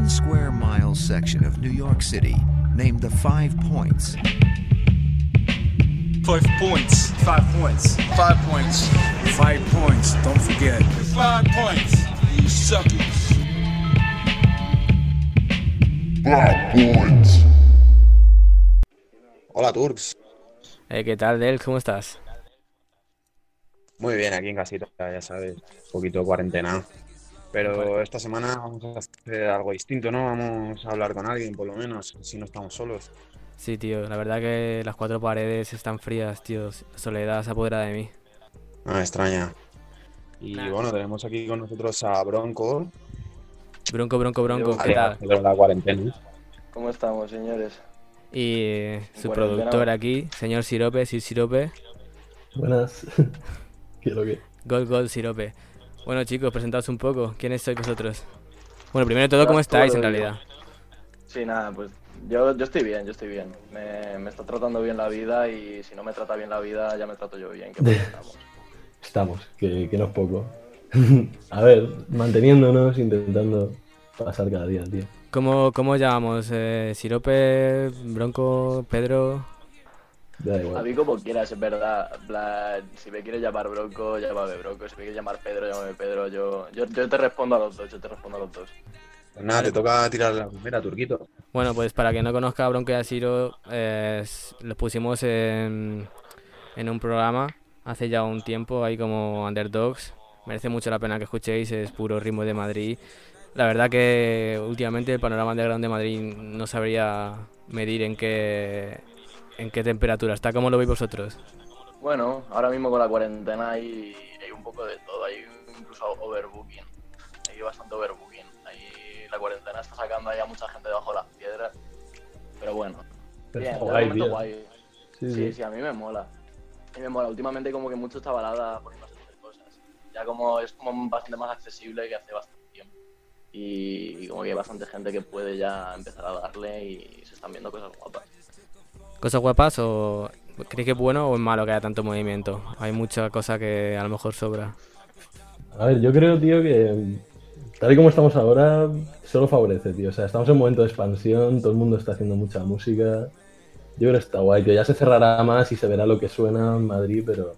one square mile section of New York City named the Five Points. Five points. Five points. Five points. Five points. Don't forget. Five points. You suckers. Five points. Hola Turks, Eh, ¿Qué tal, Del? ¿Cómo estás? muy bien aquí en casita, ya sabes, un poquito cuarentena. Pero esta semana vamos a hacer algo distinto, ¿no? Vamos a hablar con alguien, por lo menos, si no estamos solos. Sí, tío, la verdad que las cuatro paredes están frías, tío. Soledad se apodera de mí. No me extraña. Y bueno, tenemos aquí con nosotros a Bronco, Bronco, bronco, bronco, ¿qué tal? La cuarentena. ¿Cómo estamos, señores? Y eh, su Cuarentena. productor aquí, señor Sirope, Sir Sirope. Buenas. ¿Qué es lo que? Gol, gol, Sirope. Bueno, chicos, presentaos un poco. ¿Quiénes sois vosotros? Bueno, primero de todo, ¿cómo estáis en realidad? Sí, nada, pues yo, yo estoy bien, yo estoy bien. Me, me está tratando bien la vida y si no me trata bien la vida, ya me trato yo bien. Que estamos. Estamos, que, que no es poco. A ver, manteniéndonos, intentando pasar cada día, tío. ¿Cómo, cómo os llamamos? Eh, Sirope, Bronco, Pedro. Da A mí como quieras, es verdad. en plan, si me quieres llamar Bronco, llámame Bronco. Si me quieres llamar Pedro, llámame Pedro. Yo, yo, yo te respondo a los dos, yo te respondo a los dos. Pues nada, te toca tirar la primera, Turquito. Bueno, pues para quien no conozca a Bronco y a Siro, eh, los pusimos en, en un programa hace ya un tiempo, ahí como Underdogs. Merece mucho la pena que escuchéis, es puro ritmo de Madrid. La verdad que últimamente el panorama underground de Madrid no sabría medir en qué, en qué temperatura está. ¿Cómo lo veis vosotros? Bueno, ahora mismo con la cuarentena hay, hay un poco de todo, hay incluso overbooking, hay bastante overbooking. Ahí la cuarentena está sacando ahí a mucha gente debajo de las piedras, pero bueno, Pero bien, guay, momento tío. guay. Sí, Sí, sí. sí, a mí me mola. A mí me mola. Últimamente como que mucho está balada poniéndose a hacer cosas. Ya como es como bastante más accesible que hace bastante tiempo. Y como que hay bastante gente que puede ya empezar a darle y se están viendo cosas guapas. ¿Cosas guapas o creéis que es bueno o es malo que haya tanto movimiento? Hay mucha cosa que a lo mejor sobra. A ver, yo creo, tío, que tal y como estamos ahora, solo favorece, tío. O sea, estamos en un momento de expansión, todo el mundo está haciendo mucha música. Yo creo que está guay, tío. Ya se cerrará más y se verá lo que suena en Madrid, pero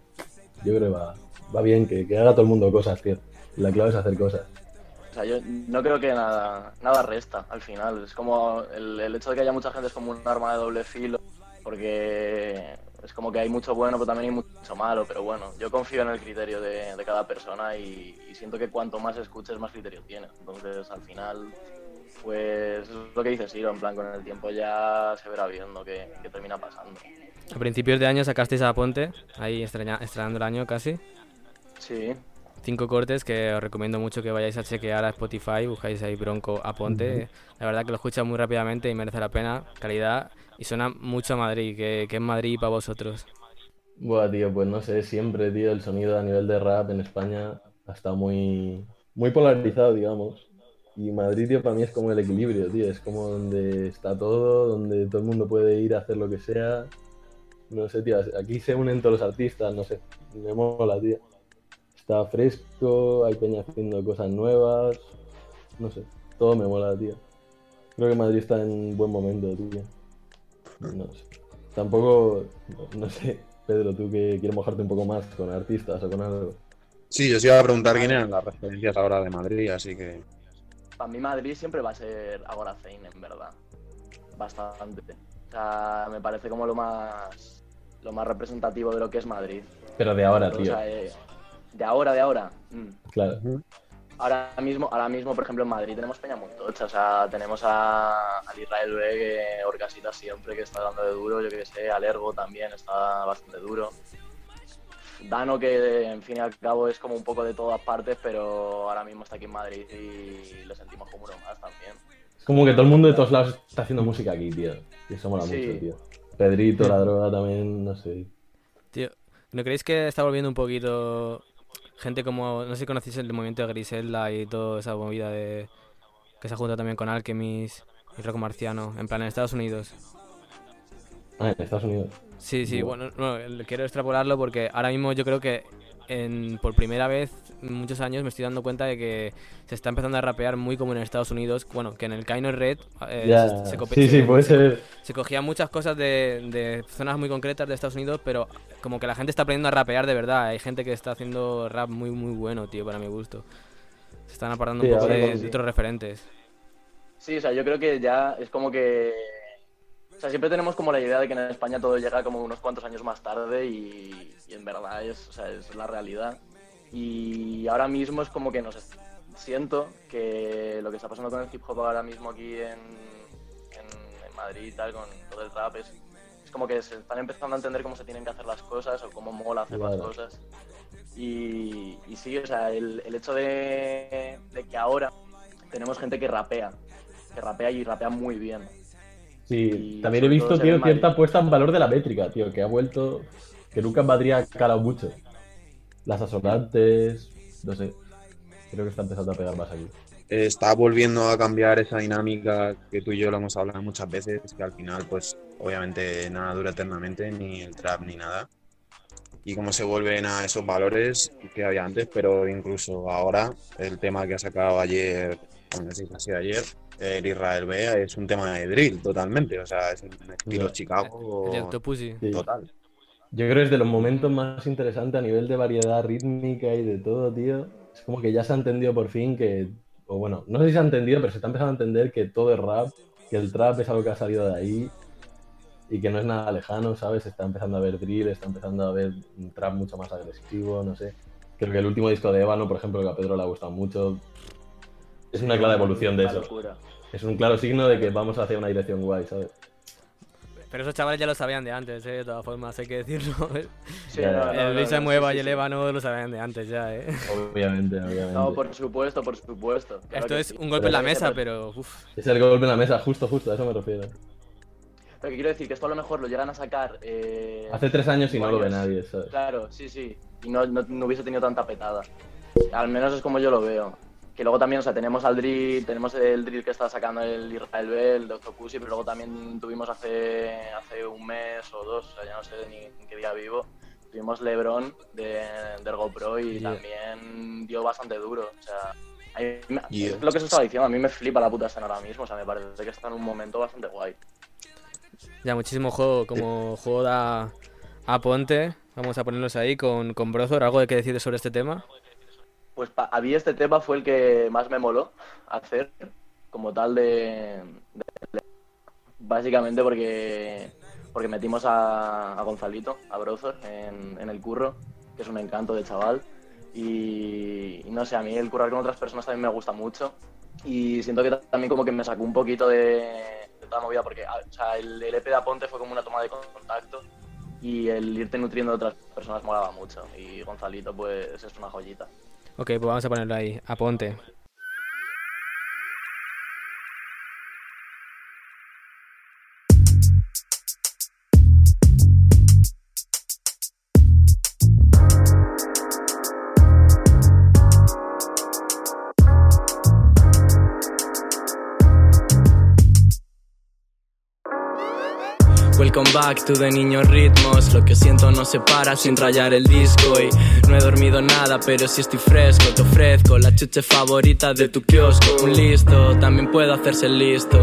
yo creo que va, va bien que, que haga todo el mundo cosas, tío. La clave es hacer cosas. O sea, yo no creo que nada, nada resta al final. Es como el, el hecho de que haya mucha gente es como un arma de doble filo, porque es como que hay mucho bueno, pero también hay mucho malo. Pero bueno, yo confío en el criterio de, de cada persona y, y siento que cuanto más escuches, más criterio tienes. Entonces, al final, pues es lo que dice Siro, en plan, con el tiempo ya se verá viendo qué, qué termina pasando. A principios de año sacasteis a Ponte, ahí estrenando el año casi. Sí, Cinco cortes que os recomiendo mucho que vayáis a chequear a Spotify, buscáis ahí Bronco a Ponte. La verdad que lo escuchas muy rápidamente y merece la pena, calidad. Y suena mucho a Madrid, que, que es Madrid para vosotros. Buah, tío, pues no sé, siempre, tío, el sonido a nivel de rap en España ha muy, muy polarizado, digamos. Y Madrid, tío, para mí es como el equilibrio, tío. Es como donde está todo, donde todo el mundo puede ir a hacer lo que sea. No sé, tío, aquí se unen todos los artistas, no sé. Me mola, tío. Está fresco, hay peña haciendo cosas nuevas. No sé, todo me mola, tío. Creo que Madrid está en buen momento, tío. No sé. Tampoco, no sé, Pedro, tú que quieres mojarte un poco más con artistas o con algo. Sí, yo os iba a preguntar quién eran las referencias ahora de Madrid, así que... para mí Madrid siempre va a ser Agora Fein, en verdad. Bastante. O sea, me parece como lo más lo más representativo de lo que es Madrid. Pero de ahora, O tío. sea, eh, de ahora, de ahora. mm. Claro. Ahora mismo, ahora mismo, por ejemplo, en Madrid tenemos Peña muy tocha. O sea, tenemos a, al Israel B, que Orcasita siempre, que está dando de duro. Yo que sé, al Ergo también está bastante duro. Dano, que en fin y al cabo es como un poco de todas partes, pero ahora mismo está aquí en Madrid y lo sentimos como uno más también. Es como que todo el mundo de todos lados está haciendo música aquí, tío. Y eso mola Sí. mucho, tío. Pedrito, la droga también, no sé. Tío, ¿no creéis que está volviendo un poquito gente como, no sé si conocéis el movimiento de Griselda y toda esa movida de que se junta también con Alchemist y Rock Marciano, en plan en Estados Unidos? Ah, en Estados Unidos. Sí, sí, bueno, no, el- quiero extrapolarlo porque ahora mismo yo creo que en, por primera vez muchos años me estoy dando cuenta de que se está empezando a rapear muy como en Estados Unidos. Bueno, que en el Kino Red eh, Ya, se, se sí, sí, puede se- ser. se cogían muchas cosas de, de zonas muy concretas de Estados Unidos, pero como que la gente está aprendiendo a rapear de verdad. Hay gente que está haciendo rap muy, muy bueno, tío, para mi gusto. Se están apartando Sí, un poco de, otros referentes. Sí, o sea, yo creo que ya es como que. O sea, siempre tenemos como la idea de que en España todo llega como unos cuantos años más tarde y, y en verdad es, o sea, es la realidad. Y ahora mismo es como que nos siento que lo que está pasando con el hip hop ahora mismo aquí en, en, en Madrid y tal, con todo el rap, es, es como que se están empezando a entender cómo se tienen que hacer las cosas o cómo mola hacer las Claro. cosas. Y, y sí, o sea, el, el hecho de, de que ahora tenemos gente que rapea, que rapea y rapea muy bien. Sí, Y también he visto, tío, en Madrid. cierta puesta en valor de la métrica, tío, que ha vuelto. Que nunca en Madrid ha calado mucho. Las asonantes, no sé. Creo que está empezando a pegar más aquí. está volviendo a cambiar esa dinámica que tú y yo lo hemos hablado muchas veces, que al final, pues, obviamente nada dura eternamente, ni el trap ni nada. Y cómo se vuelven a esos valores que había antes, pero incluso ahora, el tema que ha sacado ayer, bueno, sí, ha sido ayer, el Israel B, es un tema de drill totalmente, o sea, es un estilo. Chicago El. Sí. total. Yo creo que es de los momentos más interesantes a nivel de variedad rítmica y de todo, tío. Es como que ya se ha entendido por fin que, o bueno, no sé si se ha entendido, pero se está empezando a entender que todo es rap, que el trap es algo que ha salido de ahí y que no es nada lejano, ¿sabes? Está empezando a ver drill, está empezando a ver un trap mucho más agresivo, no sé. Creo que el último disco de Ébano, por ejemplo, que a Pedro le ha gustado mucho, es una clara evolución de eso. Es un claro signo de que vamos hacia una dirección guay, ¿sabes? Pero esos chavales ya lo sabían de antes, ¿eh? de todas formas, hay que decirlo. Sí, Ya, no, ya. no, el no, Lisa no, Mueva sí, y el. Ébano lo sabían de antes ya, ¿eh? Obviamente, obviamente. No, por supuesto, por supuesto. claro Esto es sí. un golpe en la mesa, pero- pero uf, Es el golpe en la mesa, justo, justo, a eso me refiero. Pero que quiero decir que esto a lo mejor lo llegan a sacar. eh, Hace tres años y no lo ve nadie, ¿sabes? Claro, sí, sí. Y no, no, no hubiese tenido tanta petada. Al menos es como yo lo veo. Que luego también, o sea, tenemos al drill, tenemos el drill que está sacando el Israel Bell, el de Octopussy, pero luego también tuvimos hace, hace un mes o dos, o sea, ya no sé ni en qué día vivo, tuvimos LeBron de, del GoPro y Yeah. también dio bastante duro. O sea, a mí Yeah. es lo que se estaba diciendo, a mí me flipa la puta escena ahora mismo, o sea, me parece que está en un momento bastante guay. ya muchísimo juego, como juego da a Ponte. Vamos a ponerlos ahí con, con Brozor. ¿Algo que decir sobre este tema? Pues a mí este tema fue el que más me moló hacer, como tal de... de- básicamente porque, porque metimos a, a Gonzalito, a Brozor, en, en el curro, que es un encanto de chaval. Y, no sé, a mí el currar con otras personas también me gusta mucho. Y siento que ta- también como que me sacó un poquito de, de toda movida, porque o sea, el, el EP de Aponte fue como una toma de contacto y el irte nutriendo de otras personas molaba mucho. Y Gonzalito pues es una joyita. Ok, pues vamos a ponerlo ahí, a Ponte. Welcome back to the niños ritmos. Lo que siento no se para sin rayar el disco. Y no he dormido nada, pero si estoy fresco, te ofrezco la chuche favorita de tu kiosco. Un listo también puede hacerse listo.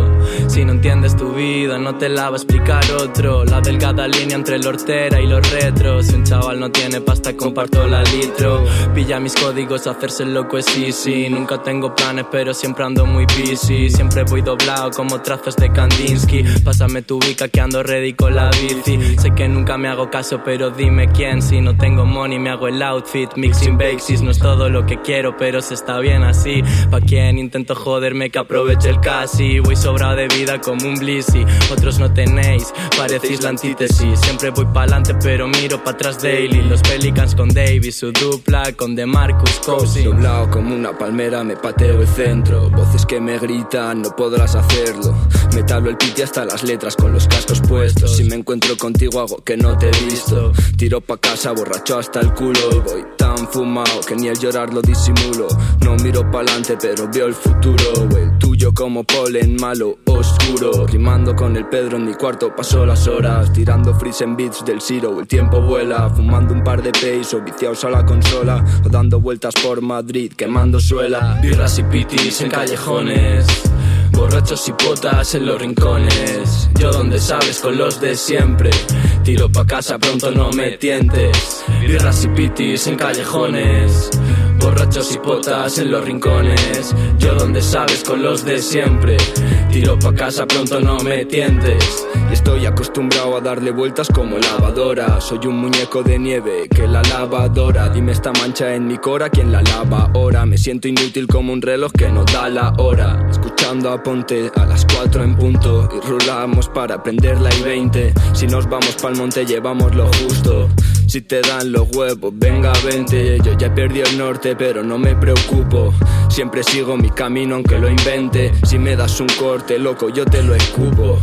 Si no entiendes tu vida, no te la va a explicar otro. La delgada línea entre el hortera y los retros. Si un chaval no tiene pasta, comparto la litro. Pilla mis códigos, hacerse loco es easy. Nunca tengo planes, pero siempre ando muy busy. Siempre voy doblado como trazos de Kandinsky. Pásame tu bica que ando ready con la bici. Sé que nunca me hago caso, pero dime quién. Si no tengo money, me hago el outfit. Mixing basis no es todo lo que quiero, pero se está bien así. Pa' quien intento joderme que aproveche el casi. Voy sobrado de vida como un blissy. Otros no tenéis, parecéis la antítesis. Siempre voy pa'lante, pero miro pa' atrás daily. Los Pelicans con Davis, su dupla con DeMarcus Cousins. Doblado como una palmera me pateo el centro Voces que me gritan, no podrás hacerlo Me tablo el piti hasta las letras con los cascos puestos puestos. Si me encuentro contigo hago que no te he visto. Tiro pa' casa borracho hasta el culo. Y voy tan fumado que ni el llorar lo disimulo. No miro pa'lante pero veo el futuro. El tuyo como polen malo, oscuro. Rimando con el Pedro en mi cuarto paso las horas. Tirando freeze en beats del Zero, el tiempo vuela. Fumando un par de pesos o viciados a la consola. O dando vueltas por Madrid quemando suela. Birras y pitis en callejones. Borrachos y potas en los rincones. Yo donde sabes con los de siempre. Tiro pa' casa, pronto no me tientes. Birras y pitis en callejones. Borrachos y potas en los rincones. Yo donde sabes con los de siempre. Tiro pa' casa, pronto no me tientes. Y estoy acostumbrado a darle vueltas como lavadora. Soy un muñeco de nieve que la lavadora. Dime esta mancha en mi cora, ¿quién la lava ahora? Me siento inútil como un reloj que no da la hora. Escuchando a Ponte a las 4 en punto. Y rulamos para prender la I-20. Si nos vamos pa'l monte, llevamos lo justo. Si te dan los huevos, venga, vente. Yo ya perdido el norte, pero no me preocupo. Siempre sigo mi camino, aunque lo invente. Si me das un corte, loco, yo te lo escupo.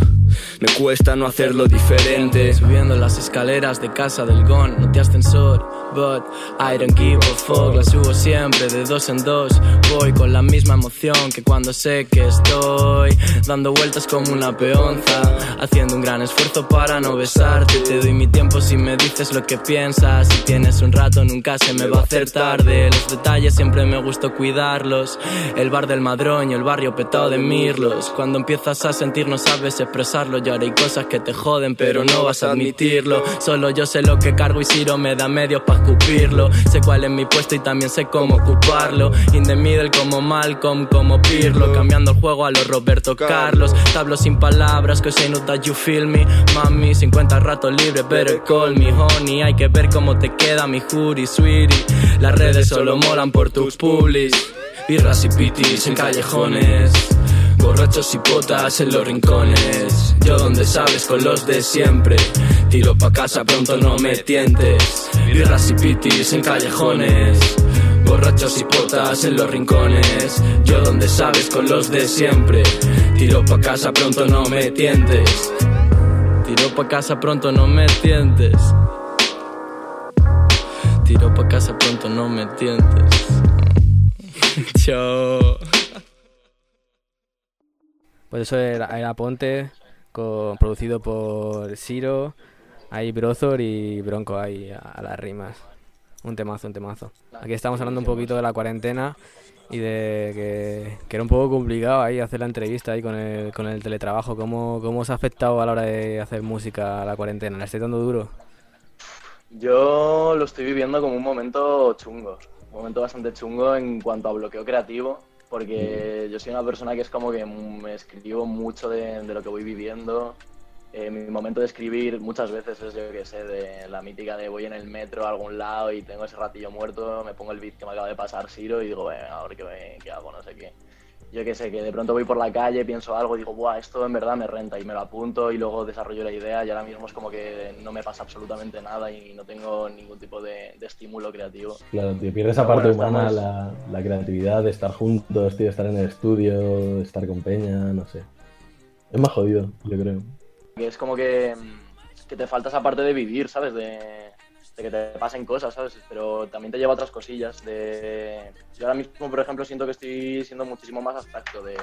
Me cuesta no hacerlo diferente. Subiendo las escaleras de casa del Gon, no te ascensor, but I don't give a. La subo siempre de dos en dos. Voy con la misma emoción que cuando sé que estoy dando vueltas como una peonza. Haciendo un gran esfuerzo para no besarte. Te doy mi tiempo si me dices lo que piensas. Si tienes un rato, nunca se me va a hacer tarde. Los detalles siempre me gustó cuidarlos. El bar del madroño, el barrio petado de mirlos. Cuando empiezas a sentir, no sabes expresarlo. Y ahora hay cosas que te joden, pero no vas a admitirlo. Solo yo sé lo que cargo y Ciro me da medios para escupirlo. Sé cuál es mi puesto y también sé cómo ocuparlo. In the middle como Malcolm, como Pirlo. Cambiando el juego a los Roberto Carlos. Tablo sin palabras, que say not that you feel me. Mami, 50 ratos libres, better call me honey. Hay que ver cómo te queda mi jury, sweetie. Las redes solo molan por tus publis. Birras y pitis en callejones. Borrachos y potas en los rincones. Yo donde sabes con los de siempre. Tiro pa' casa, pronto no me tientes. Birras y pitis en callejones. Borrachos y potas en los rincones. Yo donde sabes con los de siempre. Tiro pa' casa, pronto no me tientes. Tiro pa' casa, pronto no me tientes. Tiro pa' casa, pronto no me tientes. Chao. Pues eso era, era Ponte, producido por Siro, ahí Brozor y Bronco ahí a, a las rimas. Un temazo, un temazo. Aquí estamos hablando un poquito de la cuarentena y de que, era un poco complicado ahí hacer la entrevista ahí con el, con el teletrabajo. ¿Cómo, ¿Cómo os ha afectado a la hora de hacer música la cuarentena? ¿La estáis dando duro? Yo lo estoy viviendo como un momento chungo, un momento bastante chungo en cuanto a bloqueo creativo, porque yo soy una persona que es como que me escribo mucho de, de lo que voy viviendo. Eh, mi momento de escribir muchas veces es, yo que sé, de la mítica de voy en el metro a algún lado y tengo ese ratillo muerto, me pongo el beat que me acaba de pasar Siro y digo, bueno, a ver qué, qué hago, no sé qué. Yo que sé, que de pronto voy por la calle, pienso algo digo, Buah, esto en verdad me renta y me lo apunto y luego desarrollo la idea y ahora mismo es como que no me pasa absolutamente nada y no tengo ningún tipo de, de estímulo creativo. Claro, tío, pierdes esa parte bueno, humana, la, la creatividad de estar juntos, tío, estar en el estudio, estar con Peña, no sé. Es más jodido, yo creo. Que es como que, que te falta esa parte de vivir, ¿sabes? De, de que te pasen cosas, ¿sabes? Pero también te lleva a otras cosillas. De... Yo ahora mismo, por ejemplo, siento que estoy siendo muchísimo más abstracto. De,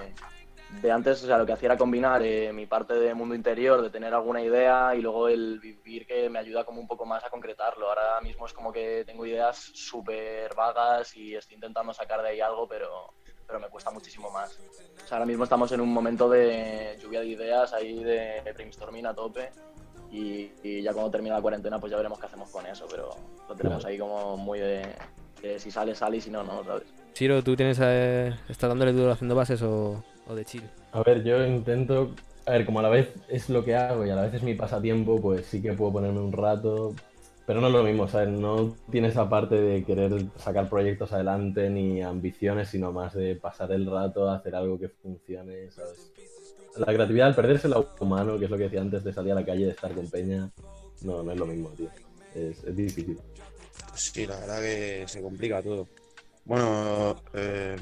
de antes, o sea, lo que hacía era combinar eh, mi parte de mundo interior, de tener alguna idea y luego el vivir que me ayuda como un poco más a concretarlo. Ahora mismo es como que tengo ideas súper vagas y estoy intentando sacar de ahí algo, pero, pero me cuesta muchísimo más. O sea, ahora mismo estamos en un momento de lluvia de ideas, ahí de brainstorming a tope. Y, y ya cuando termine la cuarentena, pues ya veremos qué hacemos con eso. Pero lo tenemos Claro. ahí como muy de, de si sale, sale y si no, no, ¿sabes? Siro, ¿tú tienes, eh, estás dándole duro haciendo bases o, o de chill? A ver, yo intento. A ver, como a la vez es lo que hago y a la vez es mi pasatiempo, pues sí que puedo ponerme un rato. Pero no es lo mismo, ¿sabes? No tiene esa parte de querer sacar proyectos adelante ni ambiciones, sino más de pasar el rato, hacer algo que funcione, ¿sabes? La creatividad, al perderse lo humano, que es lo que decía antes de salir a la calle, de estar con Peña, no, no es lo mismo, tío. Es, es difícil. Sí, la verdad que se complica todo. Bueno, eh,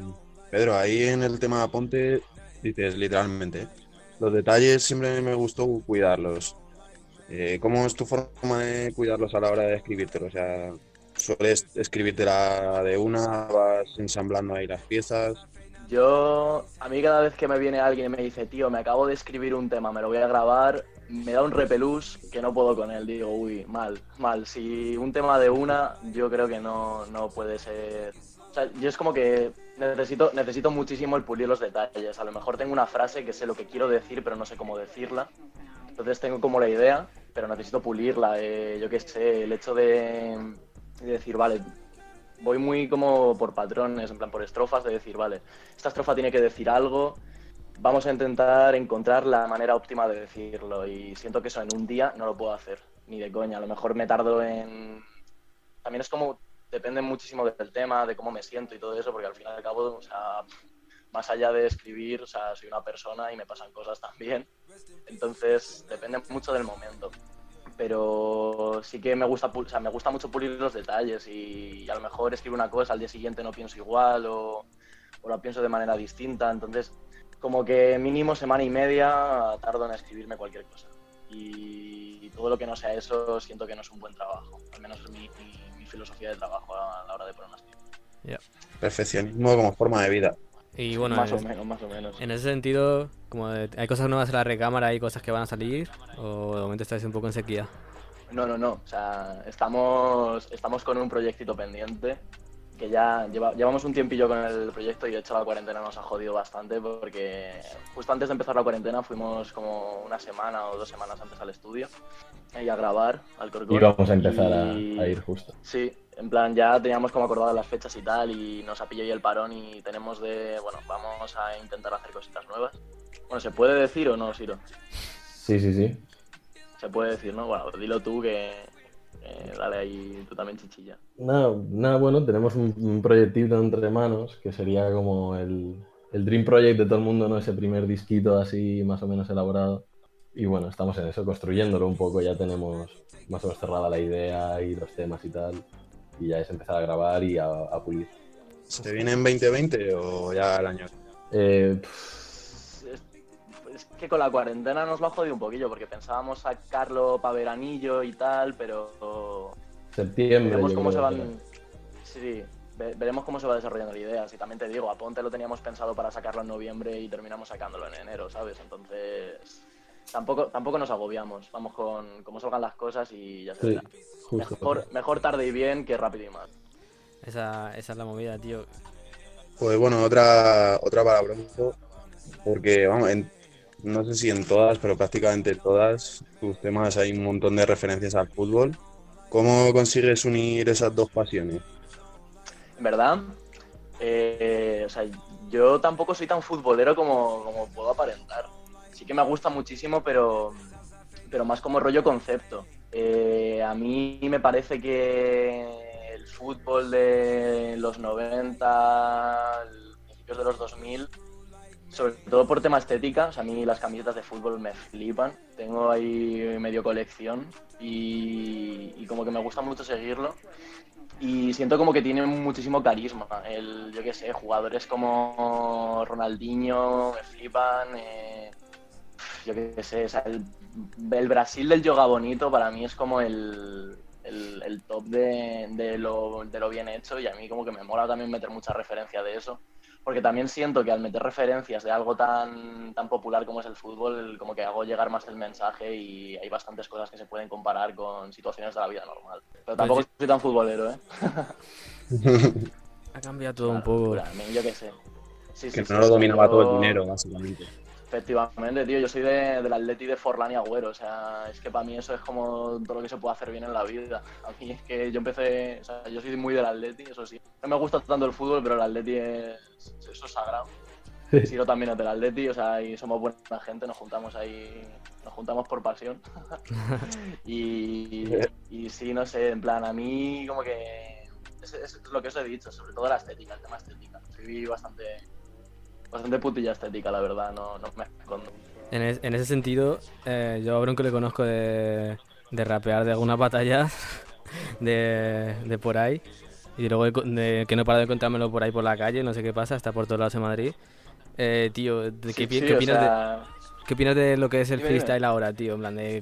Pedro, ahí en el tema Ponte dices literalmente, los detalles siempre me gustó cuidarlos. Eh, ¿Cómo es tu forma de cuidarlos a la hora de escribírtelo? O sea, ¿sueles escribírtela de una? ¿Vas ensamblando ahí las piezas? Yo, a mí cada vez que me viene alguien y me dice, tío, me acabo de escribir un tema, me lo voy a grabar, me da un repelús que no puedo con él. Digo, uy, mal, mal. Si un tema de una, yo creo que no, no puede ser. O sea, yo es como que necesito, necesito muchísimo el pulir los detalles. A lo mejor tengo una frase que sé lo que quiero decir, pero no sé cómo decirla. Entonces tengo como la idea, pero necesito pulirla. Eh, yo qué sé, el hecho de, de decir, vale, voy muy como por patrones, en plan por estrofas, de decir, vale, esta estrofa tiene que decir algo, vamos a intentar encontrar la manera óptima de decirlo y siento que eso en un día no lo puedo hacer, ni de coña, a lo mejor me tardo en... También es como, depende muchísimo del tema, de cómo me siento y todo eso, porque al final y al cabo, o sea, más allá de escribir, o sea, soy una persona y me pasan cosas también, entonces depende mucho del momento pero sí que me gusta, o sea, me gusta mucho pulir los detalles y, a lo mejor escribo una cosa, al día siguiente no pienso igual o, o la pienso de manera distinta, entonces como que mínimo semana y media tardo en escribirme cualquier cosa. Y todo lo que no sea eso siento que no es un buen trabajo, al menos es mi, mi, mi filosofía de trabajo a la hora de poner una Yeah. Perfeccionismo como forma de vida. Y bueno, más en, o menos, más o menos. en ese sentido, como de- hay cosas nuevas en la recámara, hay cosas que van a salir, o de momento estáis un poco en sequía. No, no, no. O sea, estamos, estamos con un proyectito pendiente que ya lleva- llevamos un tiempillo con el proyecto y de hecho la cuarentena nos ha jodido bastante porque justo antes de empezar la cuarentena fuimos como una semana o dos semanas antes al estudio y a grabar al Corcón. Y vamos a empezar a, a ir justo. Sí, en plan ya teníamos como acordadas las fechas y tal y nos ha pillado ahí el parón y tenemos de, bueno, vamos a intentar hacer cositas nuevas. Bueno, ¿se puede decir o no, Siro? Sí, sí, sí. Se puede decir, ¿no? Bueno, dilo tú que, que dale ahí tú también chichilla. Nada, nada, bueno, tenemos un, un proyectito entre manos que sería como el, el Dream Project de todo el mundo, ¿no? Ese primer disquito así más o menos elaborado. Y bueno, estamos en eso, construyéndolo un poco, ya tenemos más o menos cerrada la idea y los temas y tal. Y ya es empezar a grabar y a, a pulir. ¿Se viene en 2020 o ya el año? Eh, Es, es que con la cuarentena nos lo ha jodido un poquillo porque pensábamos sacarlo para veranillo y tal, pero septiembre, veremos cómo se van... Sí, ve- veremos cómo se va desarrollando la idea. Si también te digo, a Ponte lo teníamos pensado para sacarlo en noviembre y terminamos sacándolo en enero, ¿sabes? Entonces... Tampoco, tampoco nos agobiamos, vamos con cómo salgan las cosas y ya se Sí, justo. Mejor, mejor tarde y bien que rápido y mal. Esa, esa es la movida, tío. Pues bueno, otra, otra para Bronco, porque vamos, en- no sé si en todas, pero prácticamente todas tus temas hay un montón de referencias al fútbol. ¿Cómo consigues unir esas dos pasiones? En verdad, eh, o sea, yo tampoco soy tan futbolero como, como puedo aparentar. Sí que me gusta muchísimo, pero, pero más como rollo concepto. Eh, a mí me parece que el fútbol de los 90, el- principios de los 2000, sobre todo por tema estética, a mí las camisetas de fútbol me flipan. Tengo ahí medio colección y, y como que me gusta mucho seguirlo y siento como que tiene muchísimo carisma. El, yo qué sé, jugadores como Ronaldinho me flipan. eh, yo qué sé, o sea, el, el Brasil del yoga bonito para mí es como el, el, el top de, de lo, de lo bien hecho y a mí como que me mola también meter mucha referencia de eso. Porque también siento que al meter referencias de algo tan, tan popular como es el fútbol, como que hago llegar más el mensaje y hay bastantes cosas que se pueden comparar con situaciones de la vida normal. Pero tampoco sí. soy tan futbolero, ¿eh? Ha cambiado todo un poco. yo qué sé. Sí, Que sí, no lo dominaba todo el dinero, básicamente. Efectivamente, tío, yo soy de, del Atleti de Forlán y Agüero, o sea, es que para mí eso es como todo lo que se puede hacer bien en la vida. A mí es que yo empecé, o sea, yo soy muy del Atleti, eso sí. No me gusta tanto el fútbol, pero el Atleti es, eso es sagrado. Siro también es del Atleti, o sea, y somos buena gente, nos juntamos ahí, nos juntamos por pasión. y, y sí, no sé, en plan, a mí como que es, es lo que os he dicho, sobre todo la estética, el tema estética. Soy bastante, bastante putilla estética, la verdad, no, no me escondo. En, es- en ese sentido, eh, yo a Bronco le conozco de, de rapear de algunas batallas de, de por ahí. Y luego de, de que no paro de encontrármelo por ahí por la calle, no sé qué pasa, está por todos lados en Madrid. Eh, tío, ¿de Sí, qué, sí, qué o opinas de, qué opinas de lo que es el freestyle ahora, tío? En plan, de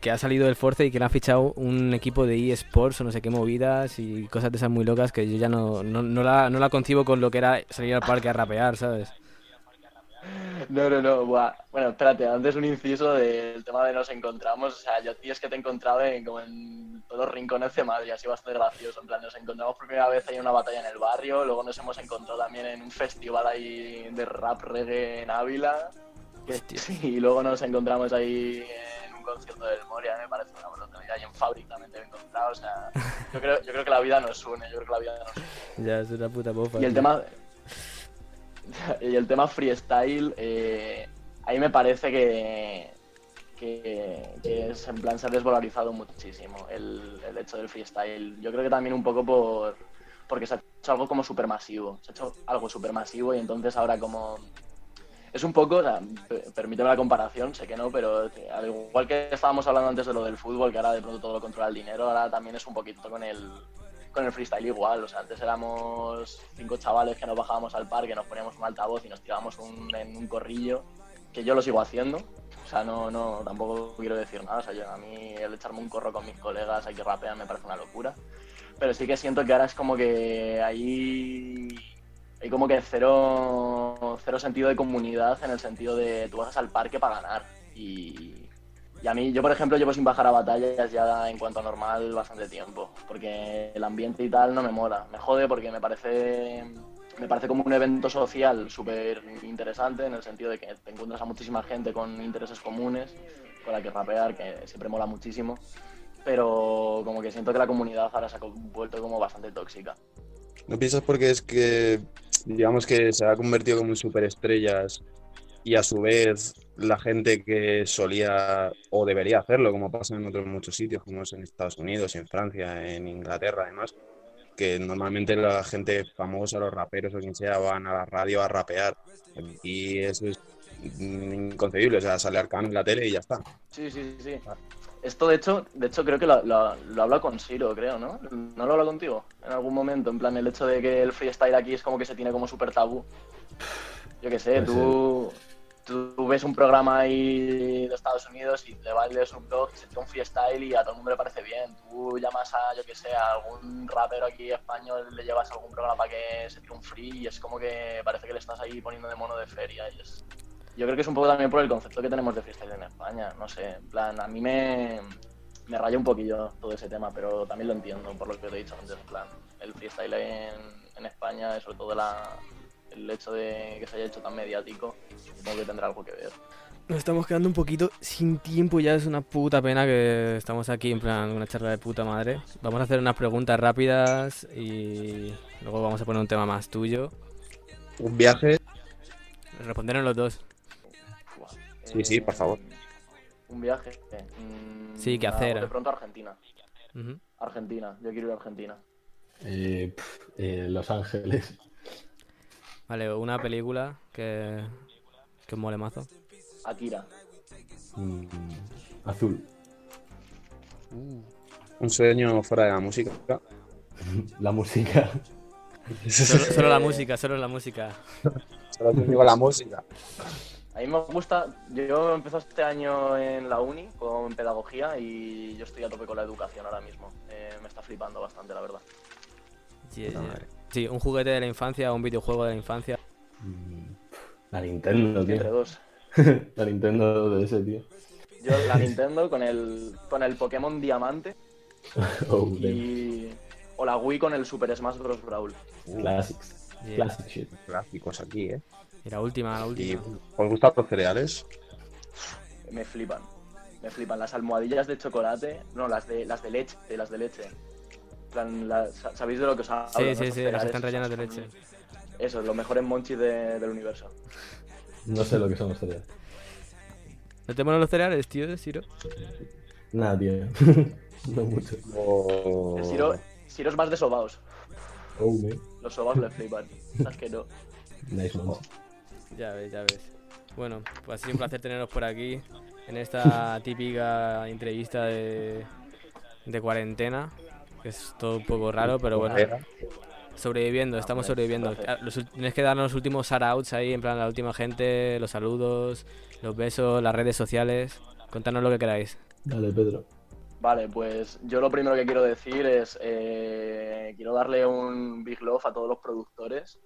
que ha salido del Force y que le han fichado un equipo de eSports o no sé qué movidas y cosas de esas muy locas que yo ya no, no, no la, no la concibo con lo que era salir al parque a rapear, ¿sabes? No, no, no. buah. Bueno, espérate, antes un inciso del tema de nos encontramos. O sea, yo tío es que te he encontrado en, como en todos los rincones de Madrid, así bastante gracioso. En plan, nos encontramos por primera vez ahí en una batalla en el barrio, luego nos hemos encontrado también en un festival ahí de rap reggae en Ávila. Sí, y luego nos encontramos ahí en un concierto del Moria, me parece una brutalidad. Y en Fabric también te he encontrado. O sea, yo creo, yo creo que la vida nos une, yo creo que la vida nos une. Ya, es una puta bofa. Y el tío. tema. Y el tema freestyle, eh, ahí me parece que, que, que es en plan se ha desvalorizado muchísimo el, el hecho del freestyle. Yo creo que también un poco por porque se ha hecho algo como supermasivo. Se ha hecho algo supermasivo y entonces ahora como es un poco, o sea, pe- permíteme la comparación, sé que no, pero que al igual que estábamos hablando antes de lo del fútbol, que ahora de pronto todo lo controla el dinero, ahora también es un poquito con el, con el freestyle igual. O sea, antes éramos cinco chavales que nos bajábamos al parque, nos poníamos un altavoz y nos tirábamos un, en un corrillo, que yo lo sigo haciendo. O sea, no, no, tampoco quiero decir nada. O sea, yo- a mí el echarme un corro con mis colegas aquí rapean me parece una locura. Pero sí que siento que ahora es como que ahí hay como que cero, cero sentido de comunidad en el sentido de tú vas al parque para ganar. Y, y a mí, yo por ejemplo, llevo sin bajar a batallas ya en cuanto a normal bastante tiempo, porque el ambiente y tal no me mola. Me jode porque me parece, me parece como un evento social súper interesante en el sentido de que te encuentras a muchísima gente con intereses comunes, con la que rapear, que siempre mola muchísimo. Pero como que siento que la comunidad ahora se ha vuelto como bastante tóxica. ¿No piensas porque es que, digamos que se ha convertido como en superestrellas y a su vez la gente que solía o debería hacerlo, como pasa en otros muchos sitios, como es en Estados Unidos, en Francia, en Inglaterra además, que normalmente la gente famosa, los raperos o quien sea, van a la radio a rapear. Y eso es inconcebible, o sea, sale Arcano en la tele y ya está. Sí, sí, sí. Esto, de hecho, de hecho creo que lo, lo, lo habla con Siro, creo, ¿no? ¿No lo habla contigo? En algún momento, en plan, el hecho de que el freestyle aquí es como que se tiene como súper tabú. Yo qué sé, tú, tú ves un programa ahí de Estados Unidos y le vales un blog, se tira un freestyle y a todo el mundo le parece bien. Tú llamas a, yo qué sé, a algún rapero aquí español, le llevas a algún programa para que se tire un free y es como que parece que le estás ahí poniendo de mono de feria y es, yo creo que es un poco también por el concepto que tenemos de freestyle en España. No sé, en plan, a mí me, me raya un poquillo todo ese tema, pero también lo entiendo por lo que te he dicho antes. En plan, el freestyle en, en España, sobre todo la, el hecho de que se haya hecho tan mediático, supongo que tendrá algo que ver. Nos estamos quedando un poquito sin tiempo, ya es una puta pena que estamos aquí en plan una charla de puta madre. Vamos a hacer unas preguntas rápidas y luego vamos a poner un tema más tuyo. Un viaje, Responderon los dos. Sí, sí, por favor. Un viaje. mm, Sí, ¿qué nada, hacer? De pronto Argentina. Argentina, yo quiero ir a Argentina. Eh, eh, Los Ángeles. Vale, una película que, que mole mazo. Akira. Mm, azul. un sueño fuera de la música. La música. Solo, solo la música, solo la música. Solo te digo la música. A mí me gusta, yo empecé este año en la uni con pedagogía y yo estoy a tope con la educación ahora mismo. Eh, me está flipando bastante, la verdad. Yeah, yeah. Sí, un juguete de la infancia o un videojuego de la infancia. Mm, La Nintendo, Entre tío. dos. La Nintendo de ese, tío. Yo la Nintendo con el, con el Pokémon Diamante Oh, y... O la Wii con el Super Smash Bros. Brawl. Classics. Yeah. Classic shit. Clásicos aquí, ¿eh? Y la última, la ¿Y última. os gustan los cereales? Me flipan. Me flipan. Las almohadillas de chocolate, no, las de, las de leche, las de leche. Plan, las- ¿Sabéis de lo que os hablo? Sí, sí, sí, las están rellenas de leche. Eso, los mejores monchis de- del universo. No sé lo que son los cereales. ¿No te molan los cereales, tío, Siro? Nada, tío. no mucho. O... El Siro, Siro es más de sobaos. Oh. Los sobaos le flipan. Es que no. Nice man. Ya ves, ya ves. Bueno, pues ha sido un placer teneros por aquí en esta típica entrevista de, de cuarentena, que es todo un poco raro, pero bueno. Sobreviviendo, estamos sobreviviendo. Ah, los tienes que darnos los últimos shoutouts ahí, en plan la última gente, los saludos, los besos, las redes sociales. Contanos lo que queráis. Dale, Pedro. Vale, pues yo lo primero que quiero decir es, eh, quiero darle un big love a todos los productores,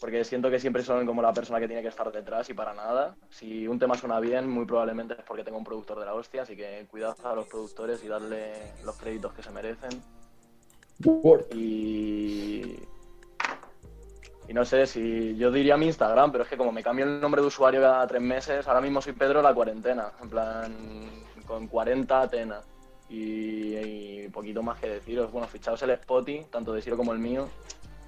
porque siento que siempre son como la persona que tiene que estar detrás y para nada. Si un tema suena bien, muy probablemente es porque tengo un productor de la hostia, así que cuidado a los productores y darle los créditos que se merecen. Y... Y no sé si yo diría mi Instagram, pero es que como me cambio el nombre de usuario cada tres meses, ahora mismo soy Pedro la cuarentena, en plan con 40 Atena. Y, y poquito más que deciros. Bueno, fichaos el Spotty, tanto de Siro como el mío,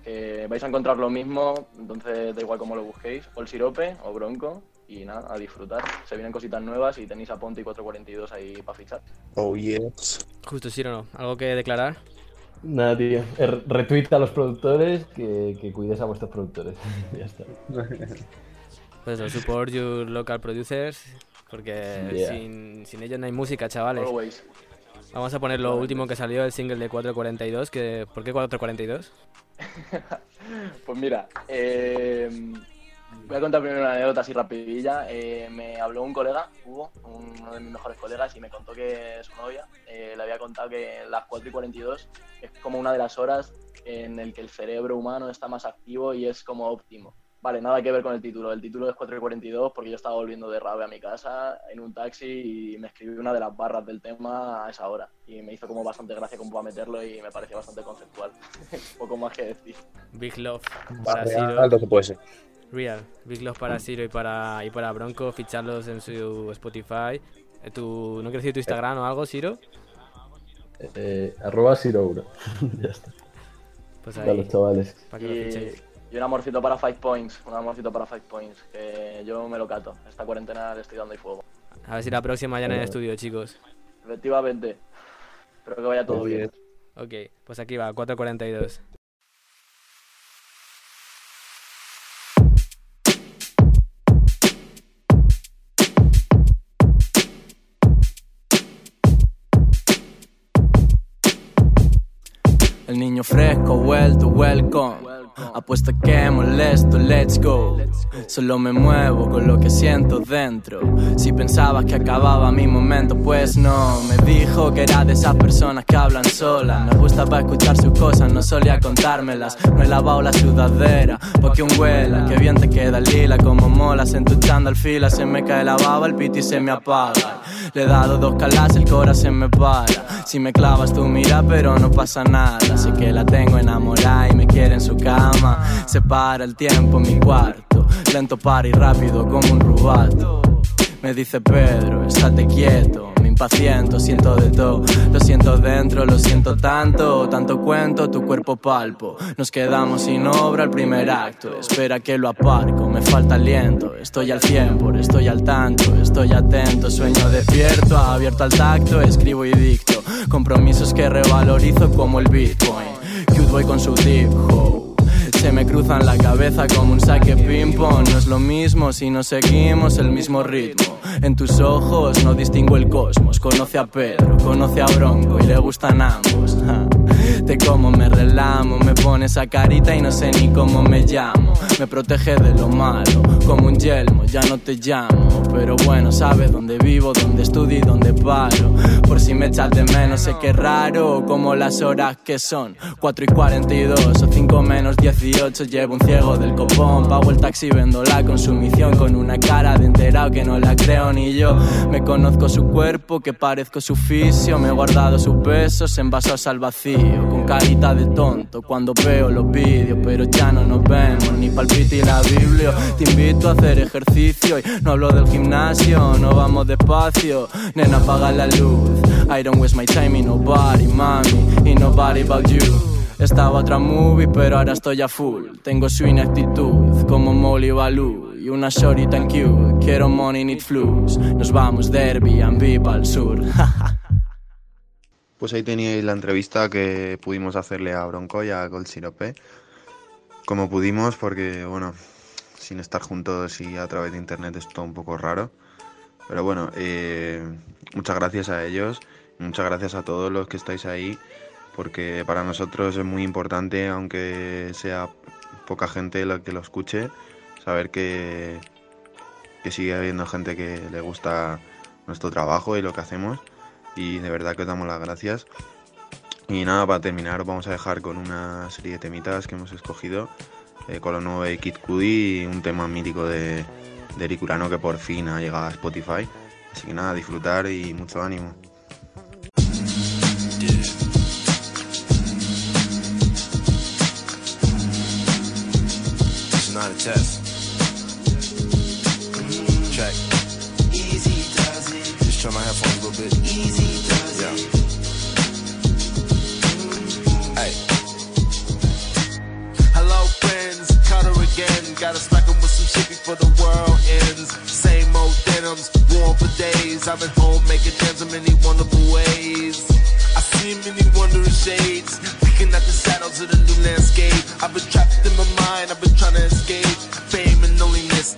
que vais a encontrar lo mismo, entonces da igual cómo lo busquéis, o el Sirope o Bronco, y nada, a disfrutar. Se vienen cositas nuevas y tenéis a Ponte y 442 ahí para fichar. Oh, yes. Justo, sí o no. ¿Algo que declarar? Nada, tío. Er- Retweet a los productores, que, que cuides a vuestros productores. ya está. Pues eso, support your local producers, porque Yeah. sin, sin ellos no hay música, chavales. Always. Vamos a poner lo último que salió, el single de 442, que ¿por qué 442? Pues mira, eh, voy a contar primero una anécdota así rapidilla. Eh, me habló un colega, Hugo, uno de mis mejores colegas, y me contó que su novia eh, le había contado que las 4 y 42 es como una de las horas en el que el cerebro humano está más activo y es como óptimo. Vale, nada que ver con el título. El título es 4 y 42 porque yo estaba volviendo de rave a mi casa en un taxi y me escribí una de las barras del tema a esa hora. Y me hizo como bastante gracia como para meterlo y me pareció bastante conceptual. Poco más que decir. Big Love para Vale, Ciro. alto que puede ser. Real. Big Love para Ciro y para, y para Bronco, ficharlos en su Spotify. Eh, Tu, ¿No quieres decir tu Instagram o algo, Ciro? Eh, arroba Sirouro. ya está. Pues Para ahí, los chavales. para que lo fichéis. Y un amorcito para Five Points, un amorcito para Five Points, que yo me lo cato. Esta cuarentena le estoy dando ahí fuego. A ver si la próxima ya en el estudio, chicos. Efectivamente. Espero que vaya todo bien. yes. Ok, pues aquí va, 442. El niño fresco, vuelto, welcome. Apuesto que molesto, let's go. Solo me muevo con lo que siento dentro. Si pensabas que acababa mi momento, pues no. Me dijo que era de esas personas que hablan solas. Me gustaba escuchar sus cosas, no solía contármelas. No he lavado la sudadera, porque un huela. Que bien te queda el lila, como molas en tu chándal fila. Se me cae la baba, el piti se me apaga. Le he dado dos calas, el cora se me para. Si me clavas tu mira, pero no pasa nada. Sé que la tengo enamorada y me quiere en su cama. Se para el tiempo en mi cuarto. Lento para y rápido como un rubato. Me dice Pedro, estate quieto. Me impaciento, siento de todo. Lo siento dentro, lo siento tanto. Tanto cuento, tu cuerpo palpo. Nos quedamos sin obra el primer acto. Espera que lo aparco, me falta aliento. Estoy al 100, por estoy al tanto. Estoy atento, sueño despierto. Abierto al tacto, escribo y dicto. Compromisos que revalorizo como el Bitcoin. Cute boy con su deep hoe. Se me cruzan la cabeza como un saque ping-pong. No es lo mismo si no seguimos el mismo ritmo. En tus ojos no distingo el cosmos. Conoce a Pedro, conoce a Bronco y le gustan ambos. Te como me relamo, me pone esa carita y no sé ni cómo me llamo. Me protege de lo malo, como un yelmo, ya no te llamo. Pero bueno, sabes dónde vivo, dónde estudio y dónde paro. Por si me echas de menos, sé que es raro, como las horas que son. 4 y 42 o 5 menos 18. Llevo un ciego del copón, pago el taxi, vendo la consumición con una cara de enterado que no la creo ni yo. Me conozco su cuerpo, que parezco su fisio. Me he guardado sus besos envasados al vacío, con carita de tonto cuando veo los vídeos. Pero ya no nos vemos, ni palpite y la Biblia. Te invito a hacer ejercicio y no hablo del gimnasio, no vamos despacio. Nena, apaga la luz. I don't waste my time in nobody, mami, y nobody about you. Estaba otra movie, pero ahora estoy a full. Tengo su inactitud, como Molly Baloo. Y una shorty tan cute, quiero money, need flus. Nos vamos de Airbnb al sur. Pues ahí teníais la entrevista que pudimos hacerle a Bronco y a Gold Sirope. Como pudimos, porque bueno, sin estar juntos y a través de internet es todo un poco raro. Pero bueno, eh, muchas gracias a ellos, muchas gracias a todos los que estáis ahí porque para nosotros es muy importante, aunque sea poca gente la que lo escuche, saber que, que sigue habiendo gente que le gusta nuestro trabajo y lo que hacemos y de verdad que os damos las gracias. Y nada, para terminar os vamos a dejar con una serie de temitas que hemos escogido eh, con lo nuevo de Kid Cudi y un tema mítico de, de Eric Urano que por fin ha llegado a Spotify. Así que nada, disfrutar y mucho ánimo. Test. Check. Easy does it. Just turn my headphones a little bit. Easy does yeah. Hey. Hello, friends. Cutter again. Gotta smack with some shit before the world ends. Same old denims, worn for days. I've been home making gems in many wonderful ways. I see many wondrous shades, peeking at the shadows of the new landscape. I've been trapped in my mind, I've been trying to escape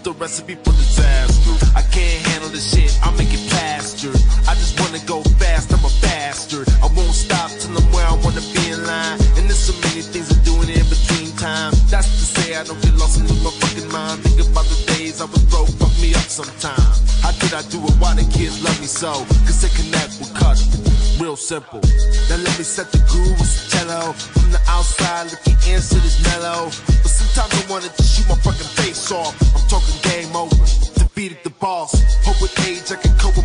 the recipe for disaster. I can't handle this shit, I'll make it plastered. I just wanna go fast, I'm a bastard. I won't stop till I'm where I wanna be in line. And there's so many things I'm doing in between time. That's to say, I don't get lost in my fucking mind. Think about the days I was broke, fuck me up sometime. How did I do it? Why the kids love me so? Cause they connect with cut. Real simple. Now let me set the groove with some cello. From the outside, looking in, shit is mellow. But sometimes I wanted to shoot my fucking face off. I'm talking game over. Defeated the boss. Hope with age I can cope with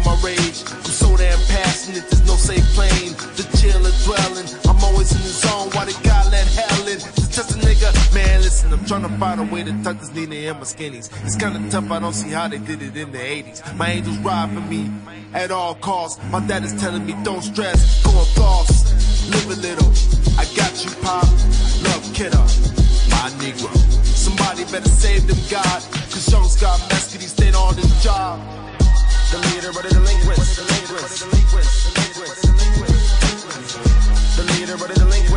trying to find a way to tuck this Nina in my skinnies. It's kinda tough, I don't see how they did it in the 80s. My angels ride for me at all costs. My dad is telling me don't stress, go lost. Live a little. I got you, Pop. Love kiddo, My Negro. Somebody better save them, God. Cause young Scott Mescudi stayed on his job. The leader of the delinquents. Delinquents. Delinquents. Delinquents. Delinquents. The leader of the. Delinquents.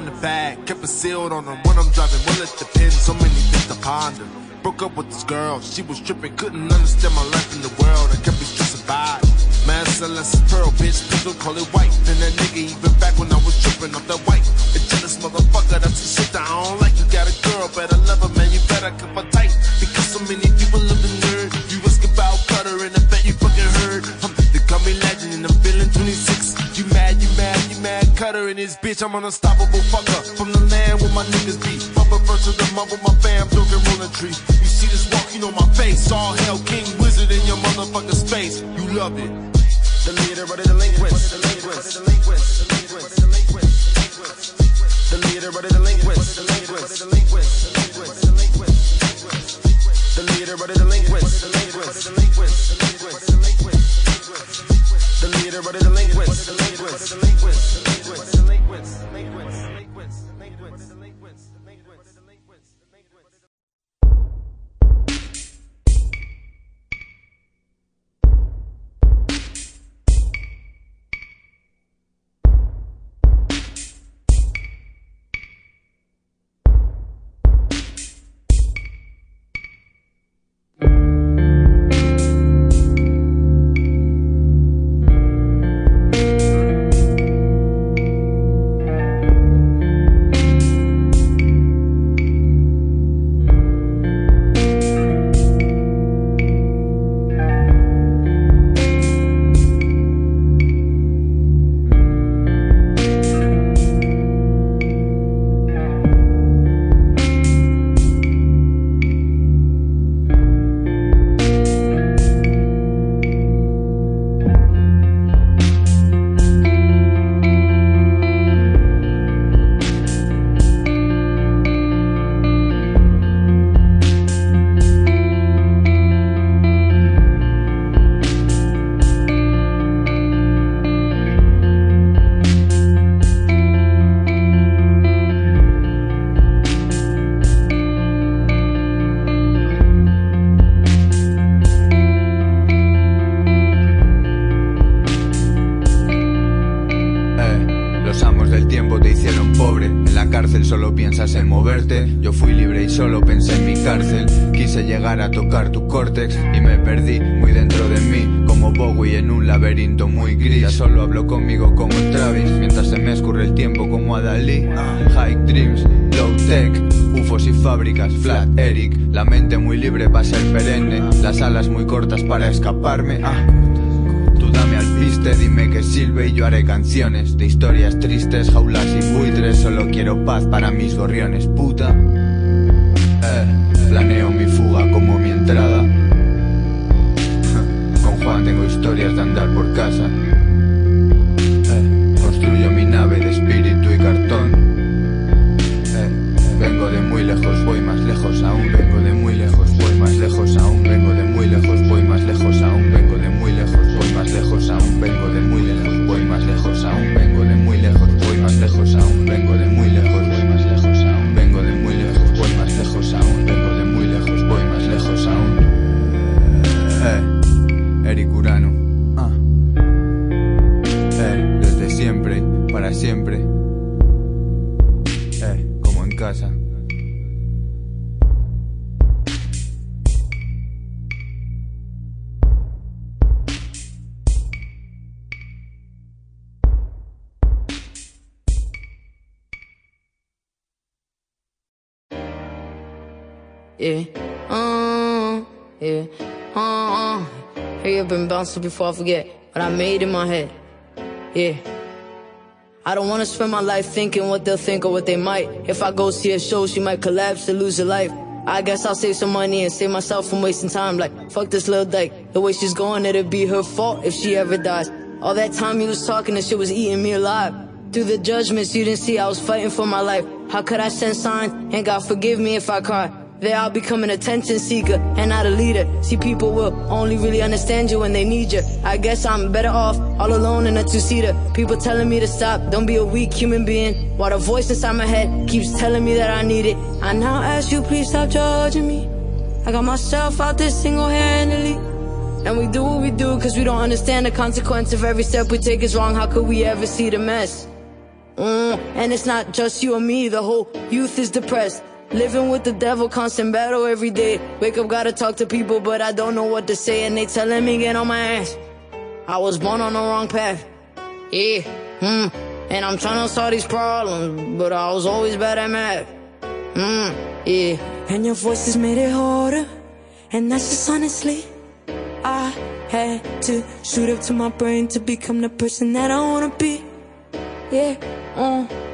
In the bag, kept it sealed on them when I'm driving. Well, it depends, so many things to ponder. Broke up with this girl, she was tripping, couldn't understand my life in the world. I kept me stressing by. Man, celeste pearl, bitch, people call it white. And that nigga even back when I was tripping off that white. A jealous motherfucker, that's the shit that I don't like. You got a girl, better love her, man, you better keep her tight. Cutter in this bitch. I'm unstoppable fucker from the land where my niggas be. First to the mud with my fam, drinking rolling tree. You see this walk, you know my face. All hell, king, wizard in your motherfucking space. You love it. The leader of the delinquents. Delinquents. Delinquents. Delinquents. Delinquents. The leader of the delinquents. The leader of the delinquents. The leader of the delinquents. Delinquents. Delinquents. Delinquents. Delinquents. Delinquents. Delinquents. Delinquents. Delinquents. Delinquents. Muy gris. Ya solo hablo conmigo como Travis, mientras se me escurre el tiempo como a Dalí. High dreams, low tech, ufos y fábricas, flat Eric. La mente muy libre para ser perenne, las alas muy cortas para escaparme. Ah. Tú dame al piste, dime que sirve y yo haré canciones de historias tristes, jaulas y buitres. Solo quiero paz para mis gorriones, puta. Eh, planeo mi fuga como mi entrada. Tengo historias de andar por casa. Eh, construyo mi nave de espíritu y cartón. Eh, vengo de muy lejos, voy más lejos aún. Vengo been bouncing before I forget what I made in my head. Yeah. I don't wanna spend my life thinking what they'll think or what they might. If I go see a show, she might collapse and lose her life. I guess I'll save some money and save myself from wasting time. Like, fuck this little dyke. The way she's going, it'd be her fault if she ever dies. All that time you was talking, and shit was eating me alive. Through the judgments, you didn't see I was fighting for my life. How could I send signs? And God forgive me if I cry. They all become an attention seeker and not a leader. See, people will only really understand you when they need you. I guess I'm better off all alone in a two-seater. People telling me to stop, don't be a weak human being. While the voice inside my head keeps telling me that I need it. I now ask you, please stop judging me. I got myself out there single-handedly. And we do what we do cause we don't understand the consequence of every step we take is wrong. How could we ever see the mess? Mm, and it's not just you and me, the whole youth is depressed. Living with the devil, constant battle every day. Wake up, gotta talk to people, but I don't know what to say, and they telling me get on my ass. I was born on the wrong path. Yeah, hmm. And I'm trying to solve these problems, but I was always bad at math. Hmm, yeah. And your voices made it harder, and that's just honestly. I had to shoot up to my brain to become the person that I wanna be. Yeah, uh.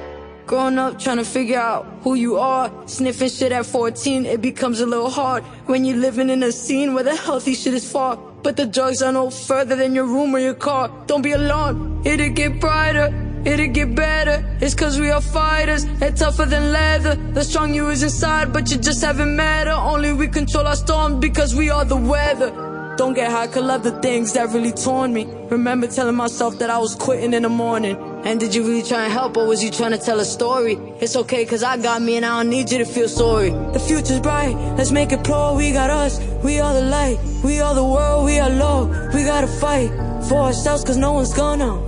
Growing up trying to figure out who you are. Sniffing shit at 14, it becomes a little hard. When you're living in a scene where the healthy shit is far. But the drugs are no further than your room or your car. Don't be alarmed, it'll get brighter. It'll get better, it's cause we are fighters and tougher than leather. The strong you is inside, but you just haven't met her. Only we control our storms because we are the weather. Don't get high, cause love the things that really torn me. Remember telling myself that I was quitting in the morning. And did you really try and help, or was you trying to tell a story? It's okay, cause I got me and I don't need you to feel sorry. The future's bright, let's make it pro. We got us, we are the light, we are the world, we are low. We gotta fight for ourselves, cause no one's gonna,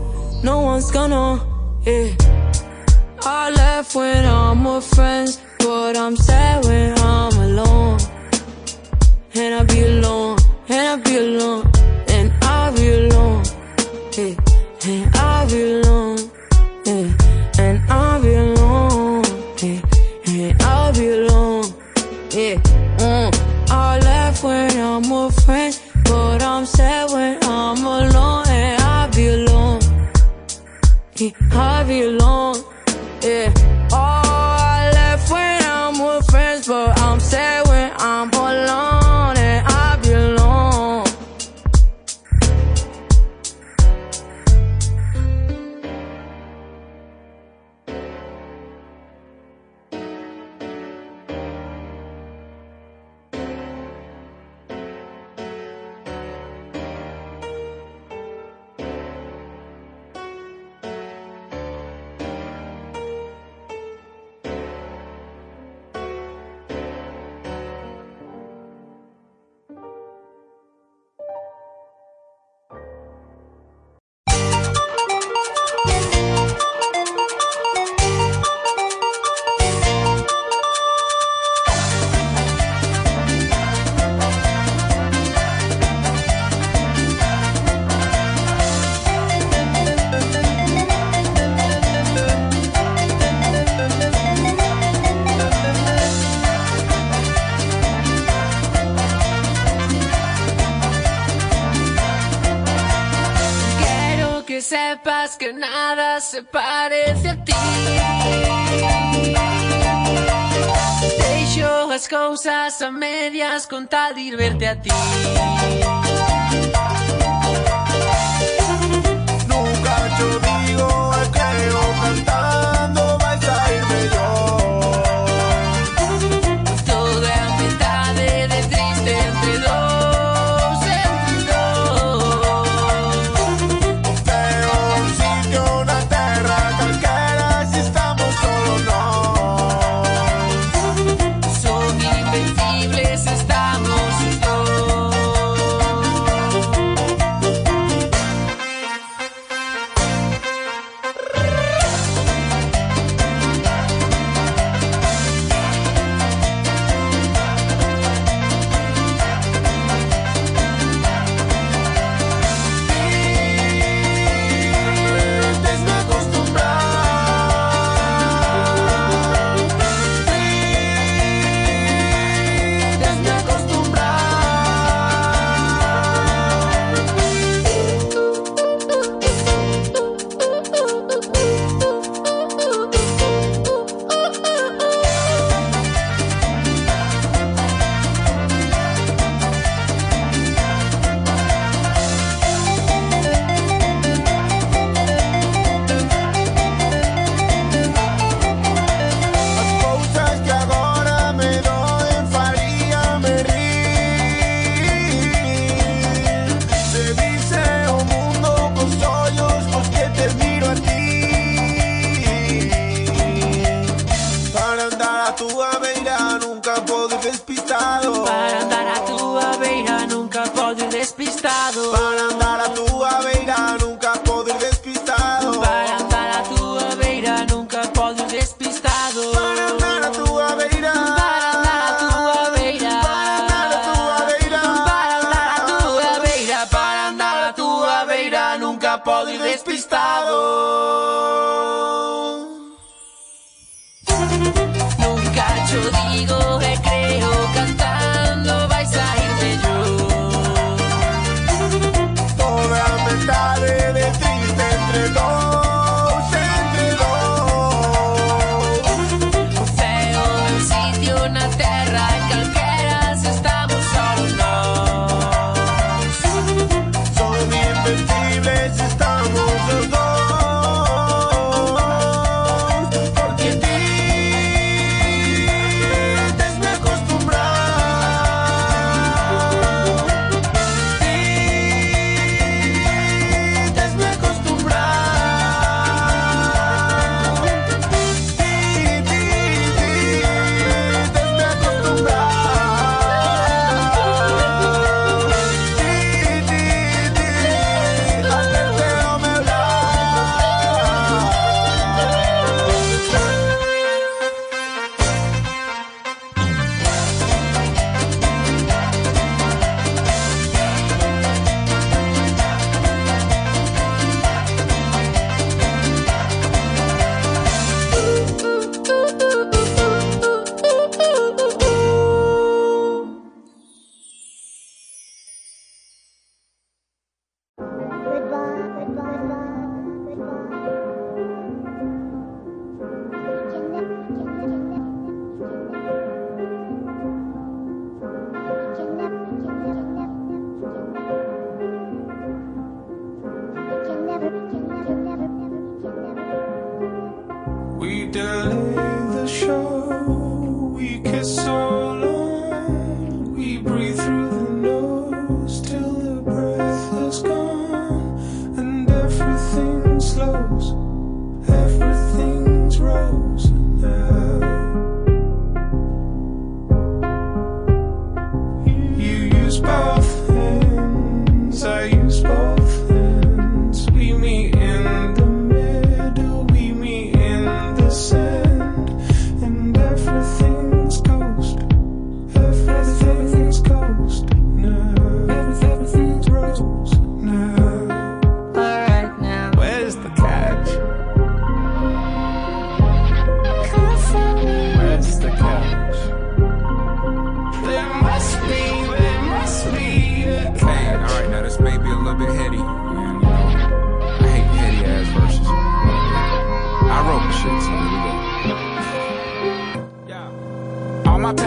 no one's gonna, yeah. I laugh when I'm with friends, but I'm sad when I'm alone. And I'll be alone, and I'll be alone, sepas que nada se parece a ti. Deixo as cousas a medias con tal de ir verte a ti.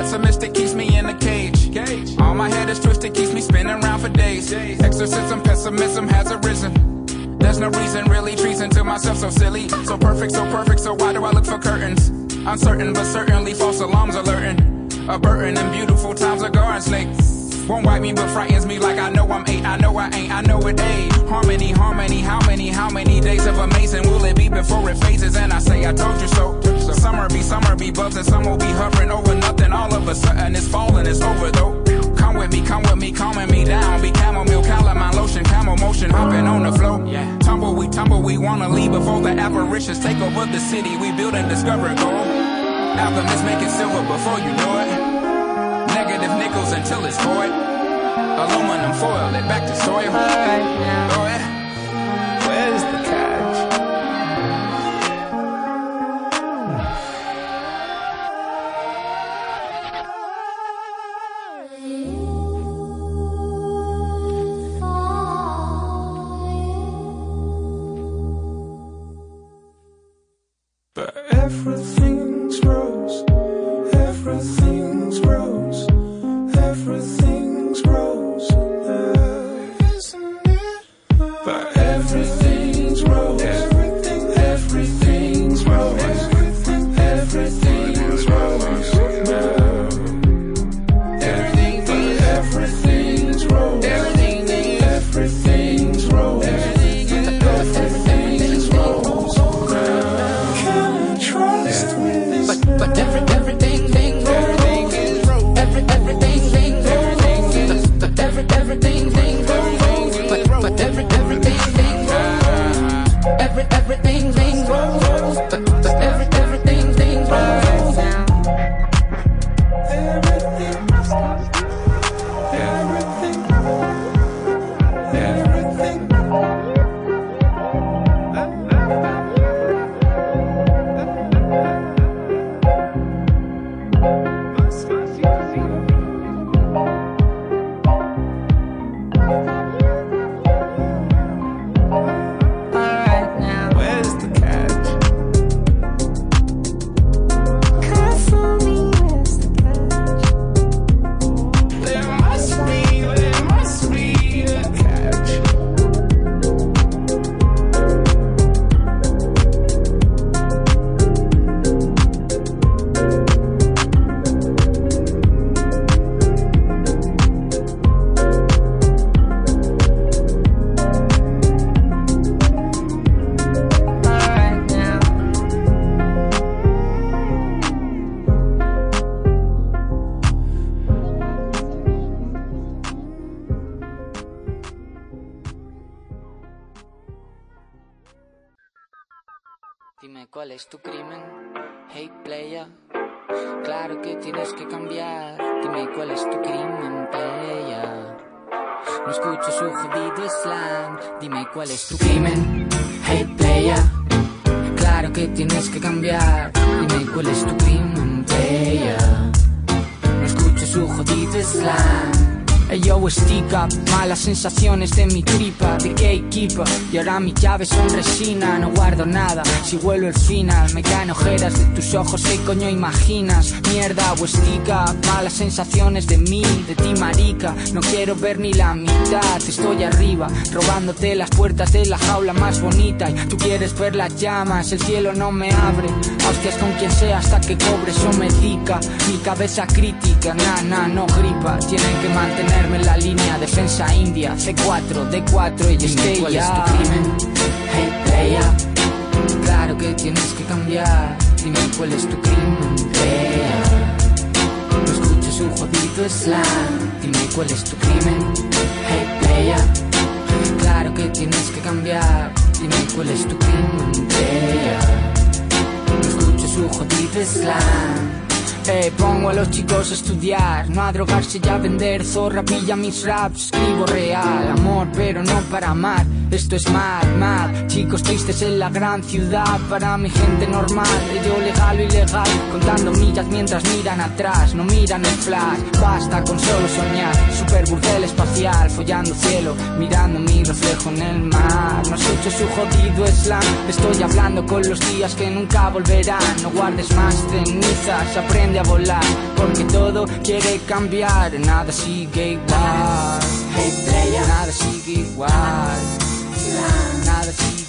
Pessimistic keeps me in a cage. All my head is twisted, keeps me spinning around for days. Exorcism, pessimism has arisen. There's no reason, really treason to myself, so silly. So perfect, so perfect, so why do I look for curtains? Uncertain, but certainly false alarms alerting. A burden and beautiful times are garden snake. Won't wipe me, but frightens me like I know I'm eight. I know I ain't, I know it ain't. Harmony, harmony, how many, how many days of amazing will it be before it phases? And I say, I told you so. Summer be, summer be and some will be hovering over nothing. All of a sudden it's falling, it's over though. Come with me, come with me, calming me down. Be chamomile, calamine lotion, camel motion, hopping on the flow. Yeah. Tumble, we tumble, we wanna leave before the apparitions take over the city. We build and discover gold. Alchemists make it silver before you know it. Negative nickels until it's void. Aluminum foil it back to soil. Oh, yeah. Where's the catch? Jodido yo, stick up, malas sensaciones de mi tripa, de gatekeeper. Y ahora mis llaves son resina, no guardo nada. Si vuelo el final, me caen ojeras de tus ojos, ¿qué coño imaginas? Mierda, o stick up, malas sensaciones de mí, de ti, marica. No quiero ver ni la mitad, estoy arriba, robándote las puertas de la jaula más bonita. Y tú quieres ver las llamas, el cielo no me abre. Hostias con quien sea hasta que cobre, eso me dica. Mi cabeza crítica, na, na, no gripa. Tienen que mantenerme en la línea, defensa india, C4, D4 y es que cuál es tu crimen? Hey, playa. Claro que tienes que cambiar. Dime cuál es tu crimen, playa. No escuches un jodido slang. Dime cuál es tu crimen. Hey, playa. Claro que tienes que cambiar. Dime cuál es tu crimen, playa. No escuches un jodido slang. Hey, pongo a los chicos a estudiar, no a drogarse y a vender. Zorra pilla mis raps, escribo real. Amor, pero no para amar. Esto es mad, mad. Chicos tristes en la gran ciudad. Para mi gente normal, yo legal o ilegal. Contando millas mientras miran atrás, no miran el flash. Basta con solo soñar. Super burtel espacial, follando cielo. Mirando mi reflejo en el mar. No escucho su jodido slam. Estoy hablando con los días que nunca volverán. No guardes más cenizas, aprende a volar. Porque todo quiere cambiar. Nada sigue igual. Nada sigue igual. Nada sigue